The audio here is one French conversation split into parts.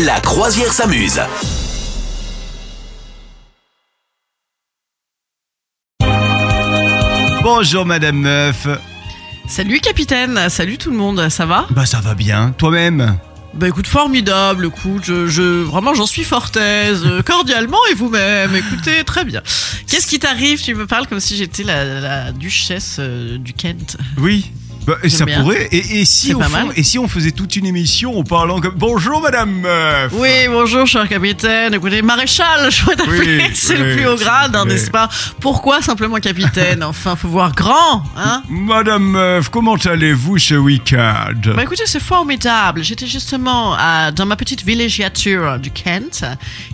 La croisière s'amuse. Bonjour Madame Meuf. Salut capitaine, salut tout le monde, ça va? Bah ça va bien, toi-même? Bah écoute, formidable, écoute, je, je- vraiment j'en suis fort aise, euh, cordialement et vous-même, écoutez, très bien. Qu'est-ce qui t'arrive? Tu me parles comme si j'étais la, la duchesse euh, du Kent. Oui. Bah, et ça bien. pourrait. Et, et si au fond- mal. et si on faisait toute une émission en parlant comme Bonjour Madame Meuf. Oui, bonjour cher capitaine, écoutez, maréchal, je t'appeler, Oui, c'est oui, le plus haut grade, hein, n'est-ce pas? Pourquoi simplement capitaine? Enfin, faut voir grand, hein? Madame Meuf, comment allez-vous ce week-end? Bah écoutez, c'est formidable. J'étais justement à- dans ma petite villégiature du Kent.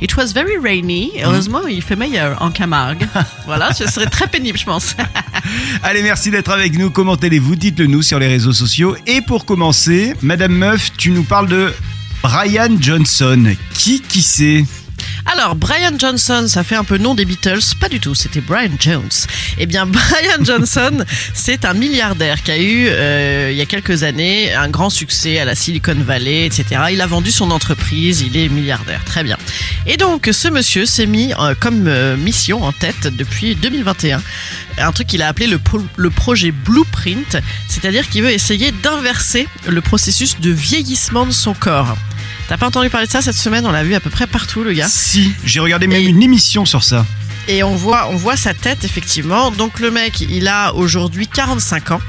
It was very rainy. Heureusement, il fait meilleur en Camargue. voilà, ce serait très pénible, je pense. Allez, merci d'être avec nous. Comment allez-vous? Dites-le nous sur les réseaux sociaux. Et pour commencer, Madame Meuf, tu nous parles de Brian Johnson. Qui qui c'est? Alors, Brian Johnson, ça fait un peu nom des Beatles. Pas du tout, c'était Brian Jones. Eh bien, Brian Johnson, c'est un milliardaire qui a eu, euh, il y a quelques années, un grand succès à la Silicon Valley, etc. Il a vendu son entreprise, il est milliardaire. Très bien. Et donc, ce monsieur s'est mis euh, comme euh, mission en tête depuis 2021 un truc qu'il a appelé le, le projet Blueprint, c'est-à-dire qu'il veut essayer d'inverser le processus de vieillissement de son corps. T'as pas entendu parler de ça cette semaine? On l'a vu à peu près partout, le gars. Si, j'ai regardé même Et- une émission sur ça. Et on voit, on voit sa tête effectivement. Donc le mec, il a aujourd'hui 45 ans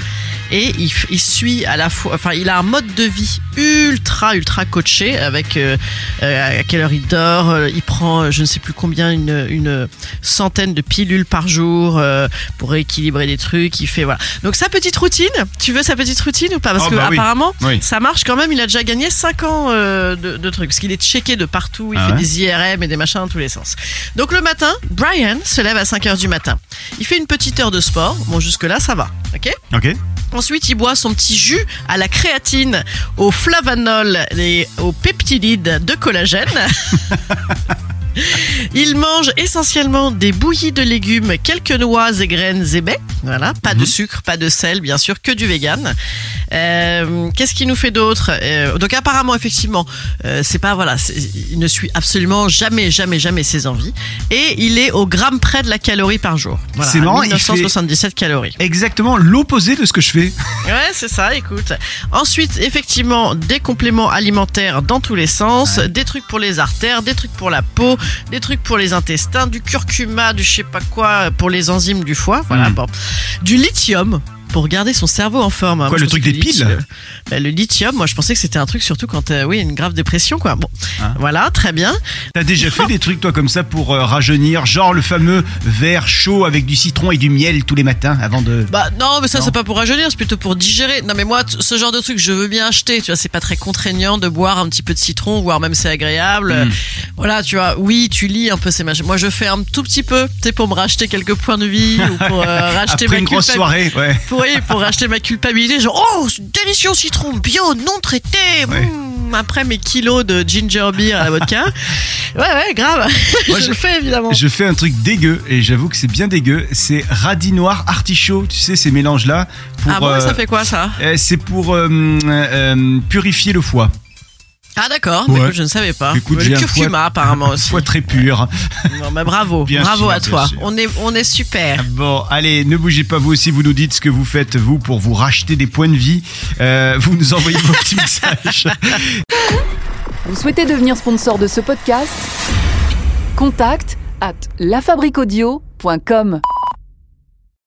et il, suit à la fois, enfin, il a un mode de vie ultra ultra coaché avec euh, euh, à quelle heure il dort, euh, il prend je ne sais plus combien une, une centaine de pilules par jour pour rééquilibrer des trucs. Il fait voilà. Donc sa petite routine. Tu veux sa petite routine ou pas? Parce Oh, que bah apparemment Oui. ça marche quand même. Il a déjà gagné 5 ans de, de trucs parce qu'il est checké de partout. Il Ah fait ouais des IRM et des machins dans tous les sens. Donc le matin, Brian se lève à 5 heures du matin. Il fait une petite heure de sport. Bon, jusque-là, ça va. Ok? Ok Ensuite, il boit son petit jus à la créatine, au flavanol et au peptidide de collagène. Il mange essentiellement des bouillies de légumes, quelques noix et graines et baies. Voilà, pas de sucre, pas de sel, bien sûr, que du vegan. Euh, Qu'est-ce qu'il nous fait d'autre? Euh, Donc apparemment, effectivement, euh, c'est pas voilà, il ne suit absolument jamais, jamais, jamais ses envies, et il est au gramme près de la calorie par jour. Voilà, C'est marrant, il fait- 1977 calories. Exactement l'opposé de ce que je fais. Ouais, c'est ça, écoute. Ensuite, effectivement, des compléments alimentaires dans tous les sens, des trucs pour les artères, des trucs pour la peau, des trucs pour les intestins, du curcuma, du je sais pas quoi pour les enzymes du foie, voilà, Mm. bon. Du lithium pour garder son cerveau en forme. hein. Quoi, Moi, le truc des le piles lithium- Ben, Le lithium, moi je pensais que c'était un truc surtout quand euh, oui une grave dépression quoi. Bon, Hein voilà, très bien. T'as déjà fait des trucs toi comme ça pour euh, rajeunir, genre le fameux verre chaud avec du citron et du miel tous les matins avant de. Bah non, mais ça c'est pas pour rajeunir, c'est plutôt pour digérer. Non mais moi, ce genre de truc, je veux bien acheter. Tu vois, c'est pas très contraignant de boire un petit peu de citron, voire même c'est agréable. Mm. Voilà, tu vois. Oui, tu lis un peu ces machins. Moi, je fais un tout petit peu, tu sais, pour me racheter quelques points de vie ou pour euh, racheter Après ma une grosse soirée, ouais. Pour, oui, pour racheter ma culpabilité. Genre, oh, délicieux citron bio, non traité. Ouais. mm, après mes kilos de ginger beer à la vodka. Ouais, ouais, grave. Moi, je, je- le fais évidemment. Je fais un truc dégueu et j'avoue que c'est bien dégueu. C'est radis noir artichaut, tu sais ces mélanges là. Pour, ah bon, euh, ça fait quoi ça? euh, C'est pour euh, euh, purifier le foie. Ah d'accord, mais Ouais. je ne savais pas. Écoute, le curcuma foie- apparemment Un aussi. foie très pur. Non, mais bravo, Bien bravo sûr, à toi. sûr. On est, on est super. Bon, allez, ne bougez pas vous aussi, vous nous dites ce que vous faites vous pour vous racheter des points de vie. Euh, vous nous envoyez vos petits messages. Vous souhaitez devenir sponsor de ce podcast? Contact à lafabriquaudio.com.